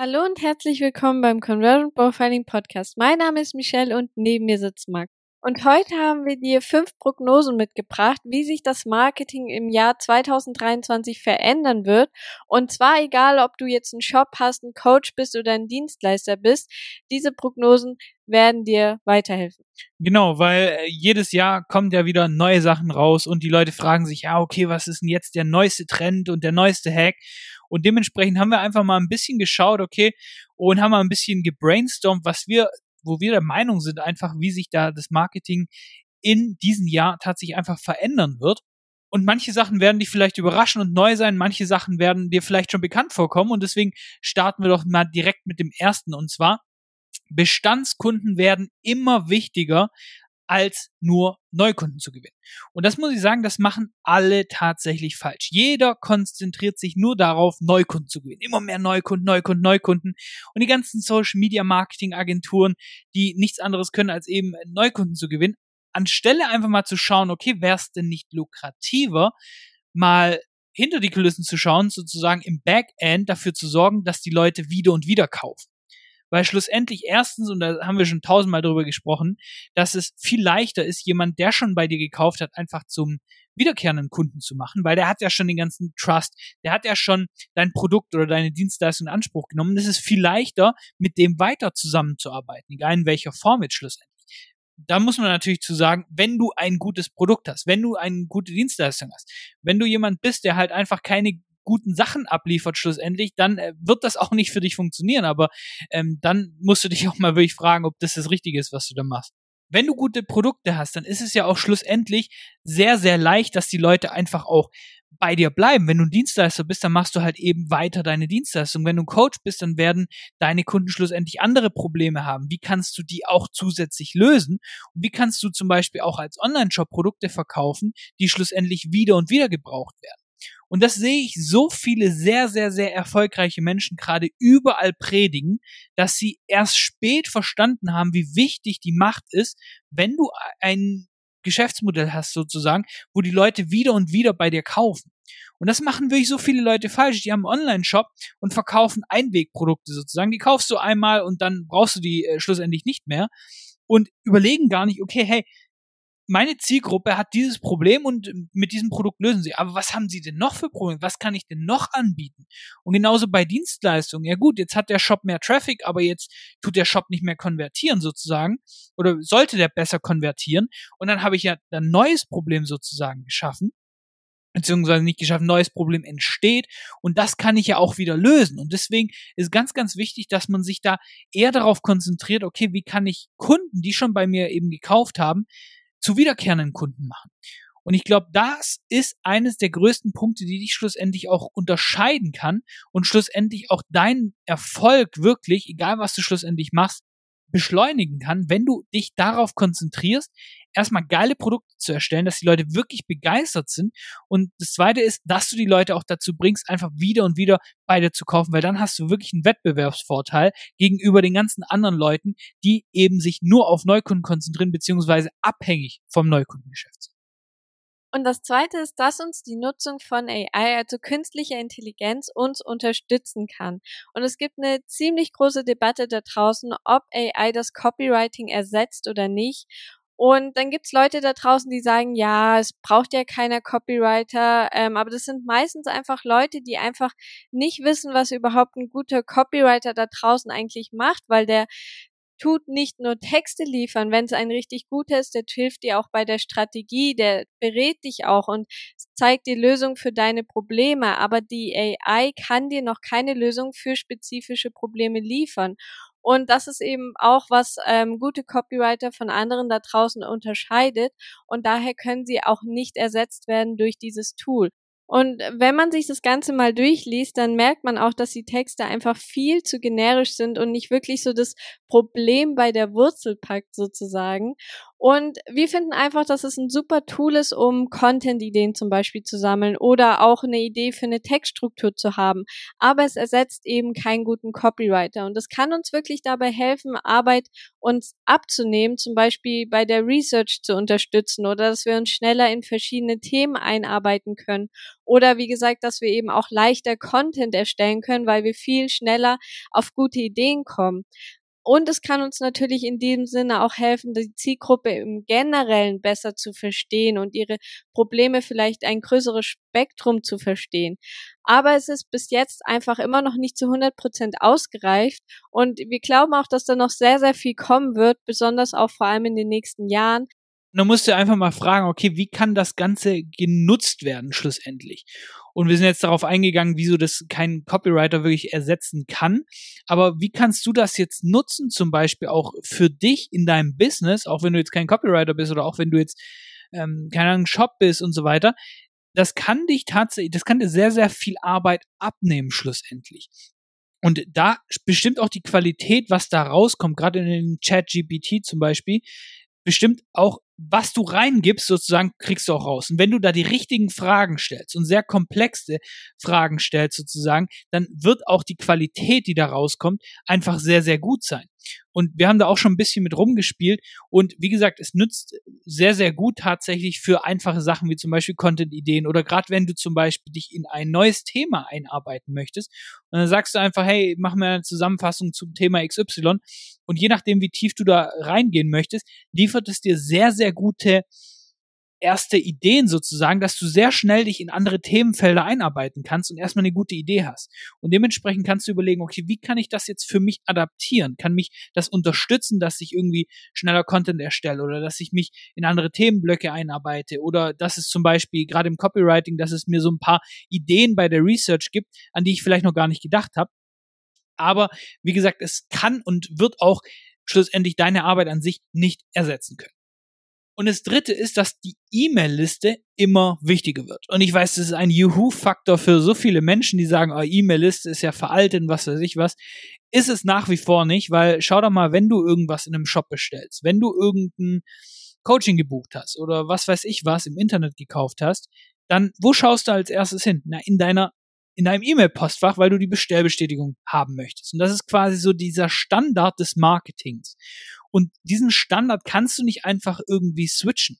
Hallo und herzlich willkommen beim Conversion Profiling Podcast. Mein Name ist Michelle und neben mir sitzt Marc. Und heute haben wir dir fünf Prognosen mitgebracht, wie sich das Marketing im Jahr 2023 verändern wird. Und zwar egal, ob du jetzt einen Shop hast, ein Coach bist oder ein Dienstleister bist, diese Prognosen werden dir weiterhelfen. Genau, weil äh, jedes Jahr kommen ja wieder neue Sachen raus und die Leute fragen sich, ja, okay, was ist denn jetzt der neueste Trend und der neueste Hack? Und dementsprechend haben wir einfach mal ein bisschen geschaut, okay, und haben mal ein bisschen gebrainstormt, was wir, wo wir der Meinung sind, einfach, wie sich da das Marketing in diesem Jahr tatsächlich einfach verändern wird. Und manche Sachen werden dich vielleicht überraschen und neu sein, manche Sachen werden dir vielleicht schon bekannt vorkommen und deswegen starten wir doch mal direkt mit dem ersten und zwar Bestandskunden werden immer wichtiger als nur Neukunden zu gewinnen. Und das muss ich sagen, das machen alle tatsächlich falsch. Jeder konzentriert sich nur darauf, Neukunden zu gewinnen. Immer mehr Neukunden, Neukunden, Neukunden. Und die ganzen Social Media Marketing Agenturen, die nichts anderes können, als eben Neukunden zu gewinnen, anstelle einfach mal zu schauen, okay, wäre es denn nicht lukrativer, mal hinter die Kulissen zu schauen, sozusagen im Backend dafür zu sorgen, dass die Leute wieder und wieder kaufen weil schlussendlich erstens, und da haben wir schon tausendmal drüber gesprochen, dass es viel leichter ist, jemand, der schon bei dir gekauft hat, einfach zum wiederkehrenden Kunden zu machen, weil der hat ja schon den ganzen Trust, der hat ja schon dein Produkt oder deine Dienstleistung in Anspruch genommen. Es ist viel leichter, mit dem weiter zusammenzuarbeiten, egal in welcher Form jetzt schlussendlich da muss man natürlich zu sagen, wenn du ein gutes Produkt hast, wenn du eine gute Dienstleistung hast, wenn du jemand bist, der halt einfach keine guten Sachen abliefert schlussendlich, dann äh, wird das auch nicht für dich funktionieren. Aber ähm, dann musst du dich auch mal wirklich fragen, ob das das Richtige ist, was du da machst. Wenn du gute Produkte hast, dann ist es ja auch schlussendlich sehr, sehr leicht, dass die Leute einfach auch bei dir bleiben. Wenn du ein Dienstleister bist, dann machst du halt eben weiter deine Dienstleistung. Wenn du ein Coach bist, dann werden deine Kunden schlussendlich andere Probleme haben. Wie kannst du die auch zusätzlich lösen? Und wie kannst du zum Beispiel auch als Online-Shop Produkte verkaufen, die schlussendlich wieder und wieder gebraucht werden? Und das sehe ich so viele sehr, sehr, sehr erfolgreiche Menschen gerade überall predigen, dass sie erst spät verstanden haben, wie wichtig die Macht ist, wenn du ein Geschäftsmodell hast sozusagen, wo die Leute wieder und wieder bei dir kaufen. Und das machen wirklich so viele Leute falsch. Die haben einen Online-Shop und verkaufen Einwegprodukte sozusagen. Die kaufst du einmal und dann brauchst du die äh, schlussendlich nicht mehr und überlegen gar nicht, okay, hey, meine Zielgruppe hat dieses Problem und mit diesem Produkt lösen sie. Aber was haben sie denn noch für Probleme? Was kann ich denn noch anbieten? Und genauso bei Dienstleistungen. Ja gut, jetzt hat der Shop mehr Traffic, aber jetzt tut der Shop nicht mehr konvertieren sozusagen. Oder sollte der besser konvertieren? Und dann habe ich ja ein neues Problem sozusagen geschaffen beziehungsweise nicht geschaffen, neues Problem entsteht und das kann ich ja auch wieder lösen. Und deswegen ist ganz, ganz wichtig, dass man sich da eher darauf konzentriert, okay, wie kann ich Kunden, die schon bei mir eben gekauft haben, zu wiederkehrenden Kunden machen. Und ich glaube, das ist eines der größten Punkte, die dich schlussendlich auch unterscheiden kann und schlussendlich auch deinen Erfolg wirklich, egal was du schlussendlich machst, beschleunigen kann, wenn du dich darauf konzentrierst, erstmal geile Produkte zu erstellen, dass die Leute wirklich begeistert sind. Und das zweite ist, dass du die Leute auch dazu bringst, einfach wieder und wieder bei dir zu kaufen, weil dann hast du wirklich einen Wettbewerbsvorteil gegenüber den ganzen anderen Leuten, die eben sich nur auf Neukunden konzentrieren, beziehungsweise abhängig vom Neukundengeschäft sind. Und das zweite ist, dass uns die Nutzung von AI, also künstlicher Intelligenz, uns unterstützen kann. Und es gibt eine ziemlich große Debatte da draußen, ob AI das Copywriting ersetzt oder nicht. Und dann gibt's Leute da draußen, die sagen, ja, es braucht ja keiner Copywriter, ähm, aber das sind meistens einfach Leute, die einfach nicht wissen, was überhaupt ein guter Copywriter da draußen eigentlich macht, weil der tut nicht nur Texte liefern, wenn es ein richtig guter ist, der hilft dir auch bei der Strategie, der berät dich auch und zeigt die Lösung für deine Probleme, aber die AI kann dir noch keine Lösung für spezifische Probleme liefern. Und das ist eben auch, was ähm, gute Copywriter von anderen da draußen unterscheidet. Und daher können sie auch nicht ersetzt werden durch dieses Tool. Und wenn man sich das Ganze mal durchliest, dann merkt man auch, dass die Texte einfach viel zu generisch sind und nicht wirklich so das Problem bei der Wurzel packt sozusagen. Und wir finden einfach, dass es ein super Tool ist, um Content-Ideen zum Beispiel zu sammeln oder auch eine Idee für eine Textstruktur zu haben. Aber es ersetzt eben keinen guten Copywriter. Und es kann uns wirklich dabei helfen, Arbeit uns abzunehmen, zum Beispiel bei der Research zu unterstützen oder dass wir uns schneller in verschiedene Themen einarbeiten können. Oder wie gesagt, dass wir eben auch leichter Content erstellen können, weil wir viel schneller auf gute Ideen kommen. Und es kann uns natürlich in dem Sinne auch helfen, die Zielgruppe im Generellen besser zu verstehen und ihre Probleme vielleicht ein größeres Spektrum zu verstehen. Aber es ist bis jetzt einfach immer noch nicht zu 100 Prozent ausgereift. Und wir glauben auch, dass da noch sehr, sehr viel kommen wird, besonders auch vor allem in den nächsten Jahren. Und dann musst du einfach mal fragen, okay, wie kann das Ganze genutzt werden schlussendlich? Und wir sind jetzt darauf eingegangen, wieso das kein Copywriter wirklich ersetzen kann. Aber wie kannst du das jetzt nutzen, zum Beispiel auch für dich in deinem Business, auch wenn du jetzt kein Copywriter bist oder auch wenn du jetzt, ähm, keine Ahnung, Shop bist und so weiter. Das kann dich tatsächlich, das kann dir sehr, sehr viel Arbeit abnehmen schlussendlich. Und da bestimmt auch die Qualität, was da rauskommt, gerade in den Chat GPT zum Beispiel, bestimmt auch was du reingibst, sozusagen, kriegst du auch raus. Und wenn du da die richtigen Fragen stellst und sehr komplexe Fragen stellst, sozusagen, dann wird auch die Qualität, die da rauskommt, einfach sehr, sehr gut sein. Und wir haben da auch schon ein bisschen mit rumgespielt. Und wie gesagt, es nützt sehr, sehr gut tatsächlich für einfache Sachen wie zum Beispiel Content-Ideen oder gerade wenn du zum Beispiel dich in ein neues Thema einarbeiten möchtest. Und dann sagst du einfach, hey, mach mir eine Zusammenfassung zum Thema XY. Und je nachdem, wie tief du da reingehen möchtest, liefert es dir sehr, sehr gute erste Ideen sozusagen, dass du sehr schnell dich in andere Themenfelder einarbeiten kannst und erstmal eine gute Idee hast. Und dementsprechend kannst du überlegen, okay, wie kann ich das jetzt für mich adaptieren? Kann mich das unterstützen, dass ich irgendwie schneller Content erstelle oder dass ich mich in andere Themenblöcke einarbeite oder dass es zum Beispiel gerade im Copywriting, dass es mir so ein paar Ideen bei der Research gibt, an die ich vielleicht noch gar nicht gedacht habe. Aber wie gesagt, es kann und wird auch schlussendlich deine Arbeit an sich nicht ersetzen können. Und das dritte ist, dass die E-Mail-Liste immer wichtiger wird. Und ich weiß, das ist ein Juhu-Faktor für so viele Menschen, die sagen, oh, E-Mail-Liste ist ja veraltet und was weiß ich was. Ist es nach wie vor nicht, weil schau doch mal, wenn du irgendwas in einem Shop bestellst, wenn du irgendein Coaching gebucht hast oder was weiß ich was im Internet gekauft hast, dann wo schaust du als erstes hin? Na, in deiner in deinem E-Mail-Postfach, weil du die Bestellbestätigung haben möchtest. Und das ist quasi so dieser Standard des Marketings. Und diesen Standard kannst du nicht einfach irgendwie switchen.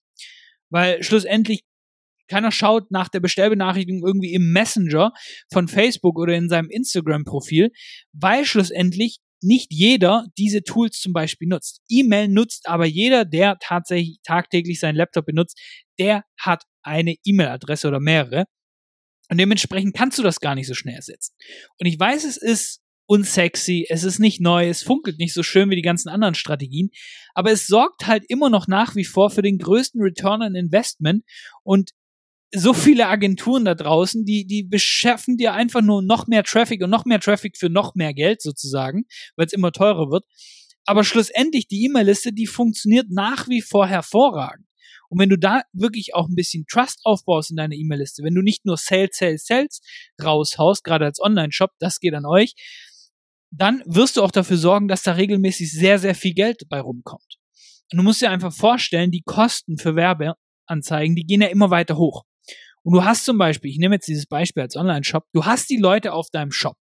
Weil schlussendlich keiner schaut nach der Bestellbenachrichtigung irgendwie im Messenger von Facebook oder in seinem Instagram-Profil, weil schlussendlich nicht jeder diese Tools zum Beispiel nutzt. E-Mail nutzt aber jeder, der tatsächlich tagtäglich seinen Laptop benutzt, der hat eine E-Mail-Adresse oder mehrere. Und dementsprechend kannst du das gar nicht so schnell ersetzen. Und ich weiß, es ist unsexy, es ist nicht neu, es funkelt nicht so schön wie die ganzen anderen Strategien, aber es sorgt halt immer noch nach wie vor für den größten Return on Investment und so viele Agenturen da draußen, die, die beschaffen dir einfach nur noch mehr Traffic und noch mehr Traffic für noch mehr Geld sozusagen, weil es immer teurer wird. Aber schlussendlich die E-Mail-Liste, die funktioniert nach wie vor hervorragend. Und wenn du da wirklich auch ein bisschen Trust aufbaust in deiner E-Mail-Liste, wenn du nicht nur Sales, Sales, Sales raushaust, gerade als Online-Shop, das geht an euch, dann wirst du auch dafür sorgen, dass da regelmäßig sehr, sehr viel Geld bei rumkommt. Und du musst dir einfach vorstellen, die Kosten für Werbeanzeigen, die gehen ja immer weiter hoch. Und du hast zum Beispiel, ich nehme jetzt dieses Beispiel als Online-Shop, du hast die Leute auf deinem Shop.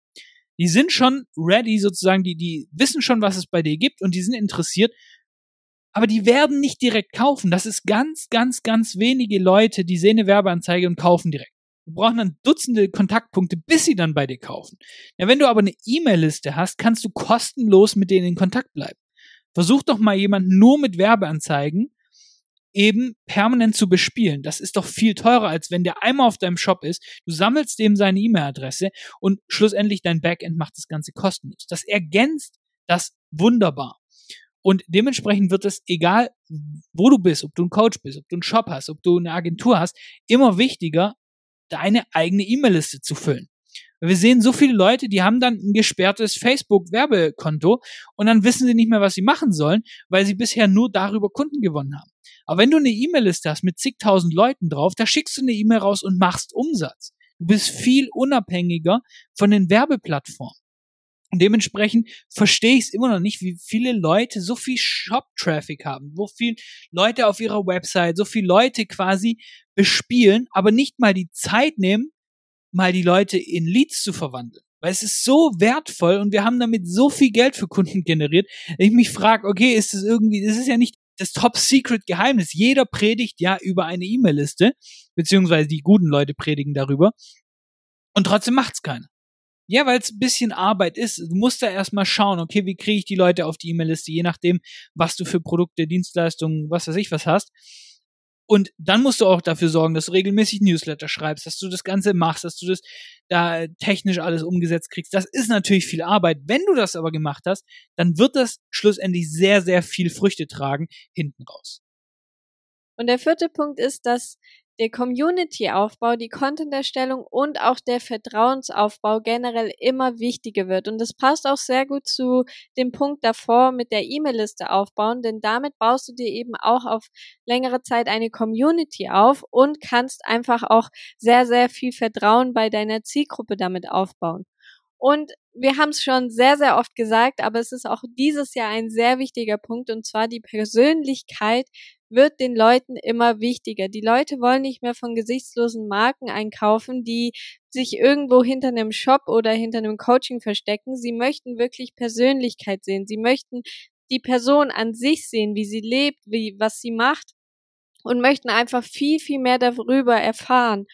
Die sind schon ready sozusagen, die, die wissen schon, was es bei dir gibt und die sind interessiert aber die werden nicht direkt kaufen. Das ist ganz, ganz, ganz wenige Leute, die sehen eine Werbeanzeige und kaufen direkt. Wir brauchen dann Dutzende Kontaktpunkte, bis sie dann bei dir kaufen. Ja, wenn du aber eine E-Mail-Liste hast, kannst du kostenlos mit denen in Kontakt bleiben. Versuch doch mal jemanden nur mit Werbeanzeigen eben permanent zu bespielen. Das ist doch viel teurer, als wenn der einmal auf deinem Shop ist, du sammelst dem seine E-Mail-Adresse und schlussendlich dein Backend macht das Ganze kostenlos. Das ergänzt das wunderbar. Und dementsprechend wird es, egal wo du bist, ob du ein Coach bist, ob du einen Shop hast, ob du eine Agentur hast, immer wichtiger, deine eigene E-Mail-Liste zu füllen. Wir sehen so viele Leute, die haben dann ein gesperrtes Facebook-Werbekonto und dann wissen sie nicht mehr, was sie machen sollen, weil sie bisher nur darüber Kunden gewonnen haben. Aber wenn du eine E-Mail-Liste hast mit zigtausend Leuten drauf, da schickst du eine E-Mail raus und machst Umsatz. Du bist viel unabhängiger von den Werbeplattformen. Und dementsprechend verstehe ich es immer noch nicht, wie viele Leute so viel Shop-Traffic haben, wo viel Leute auf ihrer Website, so viele Leute quasi bespielen, aber nicht mal die Zeit nehmen, mal die Leute in Leads zu verwandeln. Weil es ist so wertvoll und wir haben damit so viel Geld für Kunden generiert. Ich mich frage, okay, ist das irgendwie, das ist ja nicht das Top-Secret-Geheimnis. Jeder predigt ja über eine E-Mail-Liste, beziehungsweise die guten Leute predigen darüber. Und trotzdem macht's keiner. Ja, weil es ein bisschen Arbeit ist. Du musst da erstmal schauen, okay, wie kriege ich die Leute auf die E-Mail-Liste, je nachdem, was du für Produkte, Dienstleistungen, was weiß ich, was hast. Und dann musst du auch dafür sorgen, dass du regelmäßig Newsletter schreibst, dass du das Ganze machst, dass du das da technisch alles umgesetzt kriegst. Das ist natürlich viel Arbeit. Wenn du das aber gemacht hast, dann wird das schlussendlich sehr, sehr viel Früchte tragen hinten raus. Und der vierte Punkt ist, dass der Community-Aufbau, die Content-Erstellung und auch der Vertrauensaufbau generell immer wichtiger wird. Und das passt auch sehr gut zu dem Punkt davor mit der E-Mail-Liste aufbauen, denn damit baust du dir eben auch auf längere Zeit eine Community auf und kannst einfach auch sehr, sehr viel Vertrauen bei deiner Zielgruppe damit aufbauen. Und wir haben es schon sehr, sehr oft gesagt, aber es ist auch dieses Jahr ein sehr wichtiger Punkt, und zwar die Persönlichkeit wird den Leuten immer wichtiger. Die Leute wollen nicht mehr von gesichtslosen Marken einkaufen, die sich irgendwo hinter einem Shop oder hinter einem Coaching verstecken. Sie möchten wirklich Persönlichkeit sehen. Sie möchten die Person an sich sehen, wie sie lebt, wie, was sie macht und möchten einfach viel, viel mehr darüber erfahren.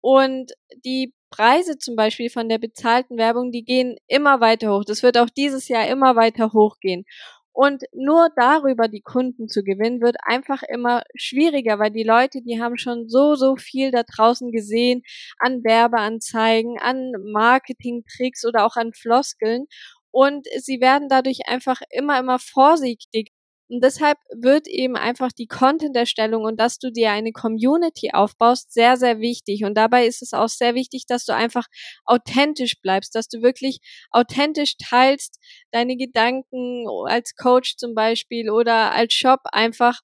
Und die Preise zum Beispiel von der bezahlten Werbung, die gehen immer weiter hoch. Das wird auch dieses Jahr immer weiter hochgehen. Und nur darüber die Kunden zu gewinnen, wird einfach immer schwieriger, weil die Leute, die haben schon so, so viel da draußen gesehen an Werbeanzeigen, an Marketingtricks oder auch an Floskeln. Und sie werden dadurch einfach immer, immer vorsichtig und deshalb wird eben einfach die Content-Erstellung und dass du dir eine Community aufbaust, sehr, sehr wichtig. Und dabei ist es auch sehr wichtig, dass du einfach authentisch bleibst, dass du wirklich authentisch teilst, deine Gedanken als Coach zum Beispiel oder als Shop einfach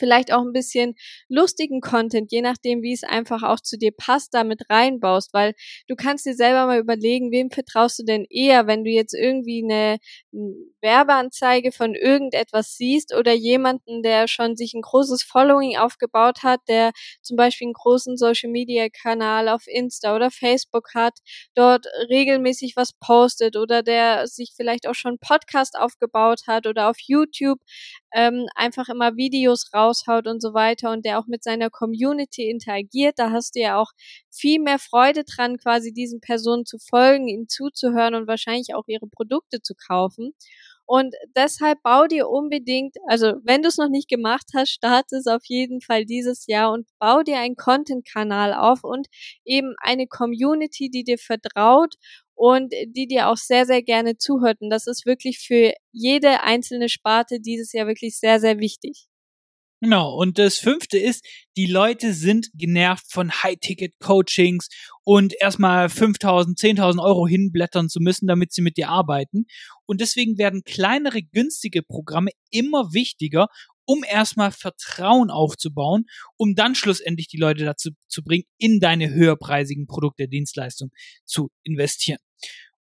vielleicht auch ein bisschen lustigen Content, je nachdem, wie es einfach auch zu dir passt, damit reinbaust, weil du kannst dir selber mal überlegen, wem vertraust du denn eher, wenn du jetzt irgendwie eine Werbeanzeige von irgendetwas siehst oder jemanden, der schon sich ein großes Following aufgebaut hat, der zum Beispiel einen großen Social Media Kanal auf Insta oder Facebook hat, dort regelmäßig was postet oder der sich vielleicht auch schon Podcast aufgebaut hat oder auf YouTube ähm, einfach immer Videos raushaut und so weiter und der auch mit seiner Community interagiert, da hast du ja auch viel mehr Freude dran, quasi diesen Personen zu folgen, ihnen zuzuhören und wahrscheinlich auch ihre Produkte zu kaufen. Und deshalb bau dir unbedingt, also wenn du es noch nicht gemacht hast, starte es auf jeden Fall dieses Jahr und bau dir einen Content-Kanal auf und eben eine Community, die dir vertraut und die dir auch sehr, sehr gerne zuhört. Und das ist wirklich für jede einzelne Sparte dieses Jahr wirklich sehr, sehr wichtig. Genau, und das fünfte ist, die Leute sind genervt von High-Ticket-Coachings und erstmal 5.000, 10.000 Euro hinblättern zu müssen, damit sie mit dir arbeiten. Und deswegen werden kleinere, günstige Programme immer wichtiger, um erstmal Vertrauen aufzubauen, um dann schlussendlich die Leute dazu zu bringen, in deine höherpreisigen Produkte, Dienstleistungen zu investieren.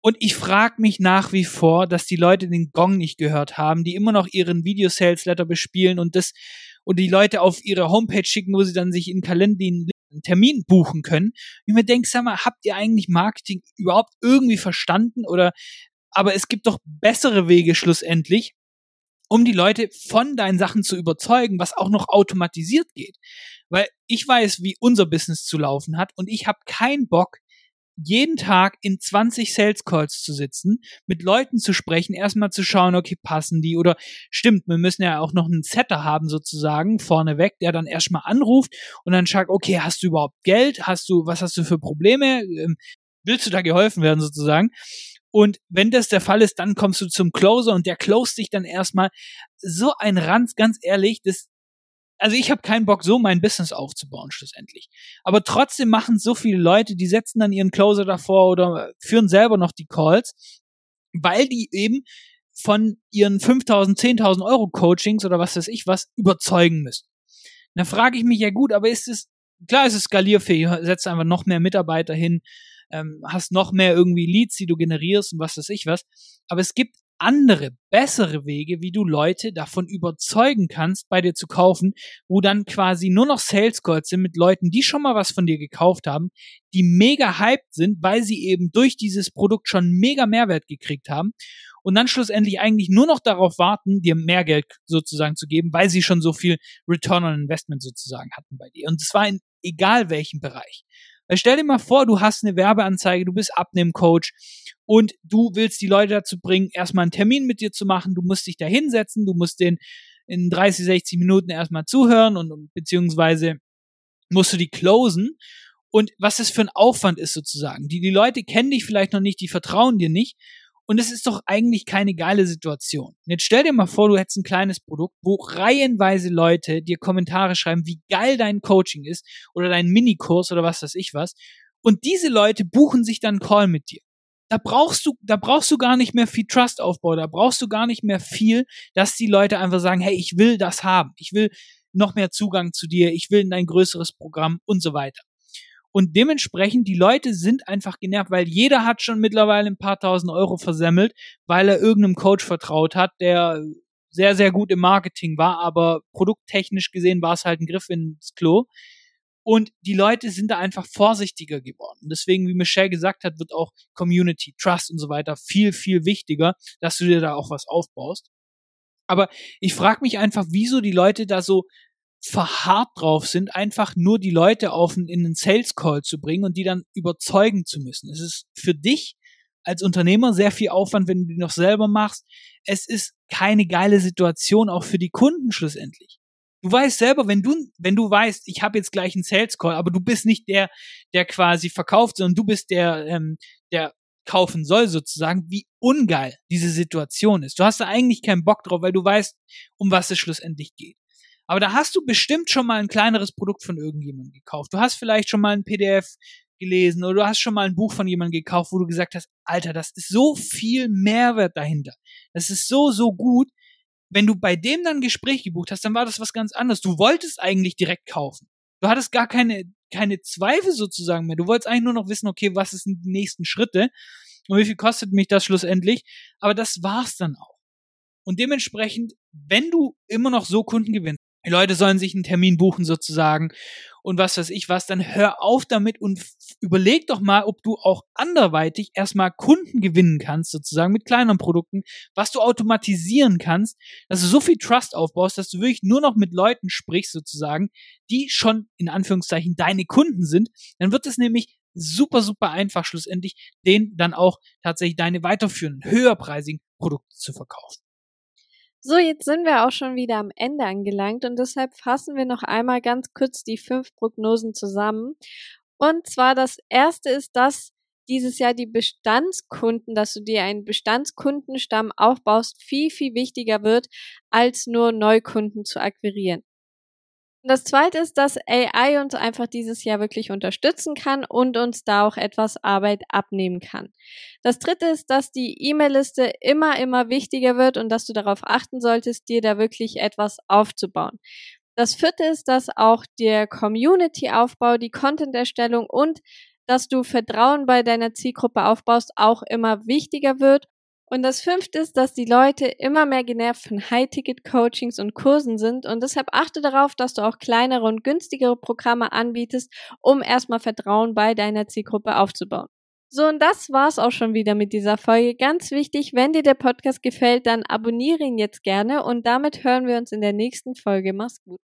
Und ich frage mich nach wie vor, dass die Leute den Gong nicht gehört haben, die immer noch ihren Video-Sales-Letter bespielen und das und die Leute auf ihre Homepage schicken, wo sie dann sich in Kalender einen Termin buchen können. Ich mir denke, sag mal, habt ihr eigentlich Marketing überhaupt irgendwie verstanden oder aber es gibt doch bessere Wege schlussendlich, um die Leute von deinen Sachen zu überzeugen, was auch noch automatisiert geht. Weil ich weiß, wie unser Business zu laufen hat und ich habe keinen Bock, jeden Tag in 20 Sales Calls zu sitzen, mit Leuten zu sprechen, erstmal zu schauen, okay, passen die oder stimmt, wir müssen ja auch noch einen Setter haben sozusagen vorneweg, der dann erstmal anruft und dann schaut, okay, hast du überhaupt Geld? Hast du, was hast du für Probleme? Ähm, willst du da geholfen werden sozusagen? Und wenn das der Fall ist, dann kommst du zum Closer und der closed dich dann erstmal. So ein Ranz, ganz ehrlich, das also ich habe keinen Bock, so mein Business aufzubauen, schlussendlich. Aber trotzdem machen so viele Leute, die setzen dann ihren Closer davor oder führen selber noch die Calls, weil die eben von ihren 5000, 10.000 Euro Coachings oder was weiß ich was überzeugen müssen. Da frage ich mich ja gut, aber ist es, klar ist es skalierfähig, setzt einfach noch mehr Mitarbeiter hin, ähm, hast noch mehr irgendwie Leads, die du generierst und was weiß ich was. Aber es gibt andere, bessere Wege, wie du Leute davon überzeugen kannst, bei dir zu kaufen, wo dann quasi nur noch Sales Calls sind mit Leuten, die schon mal was von dir gekauft haben, die mega hyped sind, weil sie eben durch dieses Produkt schon mega Mehrwert gekriegt haben und dann schlussendlich eigentlich nur noch darauf warten, dir mehr Geld sozusagen zu geben, weil sie schon so viel Return on Investment sozusagen hatten bei dir. Und das war in egal welchem Bereich. Weil stell dir mal vor, du hast eine Werbeanzeige, du bist Abnehmcoach und du willst die Leute dazu bringen, erstmal einen Termin mit dir zu machen. Du musst dich da hinsetzen, du musst den in 30, 60 Minuten erstmal zuhören und beziehungsweise musst du die closen. Und was das für ein Aufwand ist sozusagen. Die, die Leute kennen dich vielleicht noch nicht, die vertrauen dir nicht. Und es ist doch eigentlich keine geile Situation. Und jetzt stell dir mal vor, du hättest ein kleines Produkt, wo reihenweise Leute dir Kommentare schreiben, wie geil dein Coaching ist oder dein Minikurs oder was weiß ich was. Und diese Leute buchen sich dann einen Call mit dir. Da brauchst du, da brauchst du gar nicht mehr viel Trust aufbauen, da brauchst du gar nicht mehr viel, dass die Leute einfach sagen, hey, ich will das haben, ich will noch mehr Zugang zu dir, ich will in ein größeres Programm und so weiter. Und dementsprechend, die Leute sind einfach genervt, weil jeder hat schon mittlerweile ein paar tausend Euro versemmelt, weil er irgendeinem Coach vertraut hat, der sehr, sehr gut im Marketing war, aber produkttechnisch gesehen war es halt ein Griff ins Klo. Und die Leute sind da einfach vorsichtiger geworden. Deswegen, wie Michelle gesagt hat, wird auch Community, Trust und so weiter viel, viel wichtiger, dass du dir da auch was aufbaust. Aber ich frage mich einfach, wieso die Leute da so verharrt drauf sind, einfach nur die Leute auf in einen Sales Call zu bringen und die dann überzeugen zu müssen. Es ist für dich als Unternehmer sehr viel Aufwand, wenn du die noch selber machst. Es ist keine geile Situation auch für die Kunden schlussendlich. Du weißt selber, wenn du wenn du weißt, ich habe jetzt gleich einen Sales Call, aber du bist nicht der, der quasi verkauft, sondern du bist der, ähm, der kaufen soll sozusagen, wie ungeil diese Situation ist. Du hast da eigentlich keinen Bock drauf, weil du weißt, um was es schlussendlich geht. Aber da hast du bestimmt schon mal ein kleineres Produkt von irgendjemandem gekauft. Du hast vielleicht schon mal ein PDF gelesen oder du hast schon mal ein Buch von jemandem gekauft, wo du gesagt hast, Alter, das ist so viel Mehrwert dahinter. Das ist so, so gut. Wenn du bei dem dann ein Gespräch gebucht hast, dann war das was ganz anderes. Du wolltest eigentlich direkt kaufen. Du hattest gar keine, keine Zweifel sozusagen mehr. Du wolltest eigentlich nur noch wissen, okay, was sind die nächsten Schritte und wie viel kostet mich das schlussendlich. Aber das war's dann auch. Und dementsprechend, wenn du immer noch so Kunden gewinnst, die Leute sollen sich einen Termin buchen sozusagen und was weiß ich was, dann hör auf damit und überleg doch mal, ob du auch anderweitig erstmal Kunden gewinnen kannst, sozusagen mit kleineren Produkten, was du automatisieren kannst, dass du so viel Trust aufbaust, dass du wirklich nur noch mit Leuten sprichst, sozusagen, die schon in Anführungszeichen deine Kunden sind, dann wird es nämlich super, super einfach schlussendlich, denen dann auch tatsächlich deine weiterführenden, höherpreisigen Produkte zu verkaufen. So, jetzt sind wir auch schon wieder am Ende angelangt und deshalb fassen wir noch einmal ganz kurz die fünf Prognosen zusammen. Und zwar das erste ist, dass dieses Jahr die Bestandskunden, dass du dir einen Bestandskundenstamm aufbaust, viel, viel wichtiger wird, als nur Neukunden zu akquirieren. Das zweite ist, dass AI uns einfach dieses Jahr wirklich unterstützen kann und uns da auch etwas Arbeit abnehmen kann. Das dritte ist, dass die E-Mail-Liste immer, immer wichtiger wird und dass du darauf achten solltest, dir da wirklich etwas aufzubauen. Das vierte ist, dass auch der Community-Aufbau, die Content-Erstellung und dass du Vertrauen bei deiner Zielgruppe aufbaust, auch immer wichtiger wird und das fünfte ist, dass die Leute immer mehr genervt von High-Ticket-Coachings und Kursen sind und deshalb achte darauf, dass du auch kleinere und günstigere Programme anbietest, um erstmal Vertrauen bei deiner Zielgruppe aufzubauen. So, und das war's auch schon wieder mit dieser Folge. Ganz wichtig, wenn dir der Podcast gefällt, dann abonniere ihn jetzt gerne und damit hören wir uns in der nächsten Folge. Mach's gut.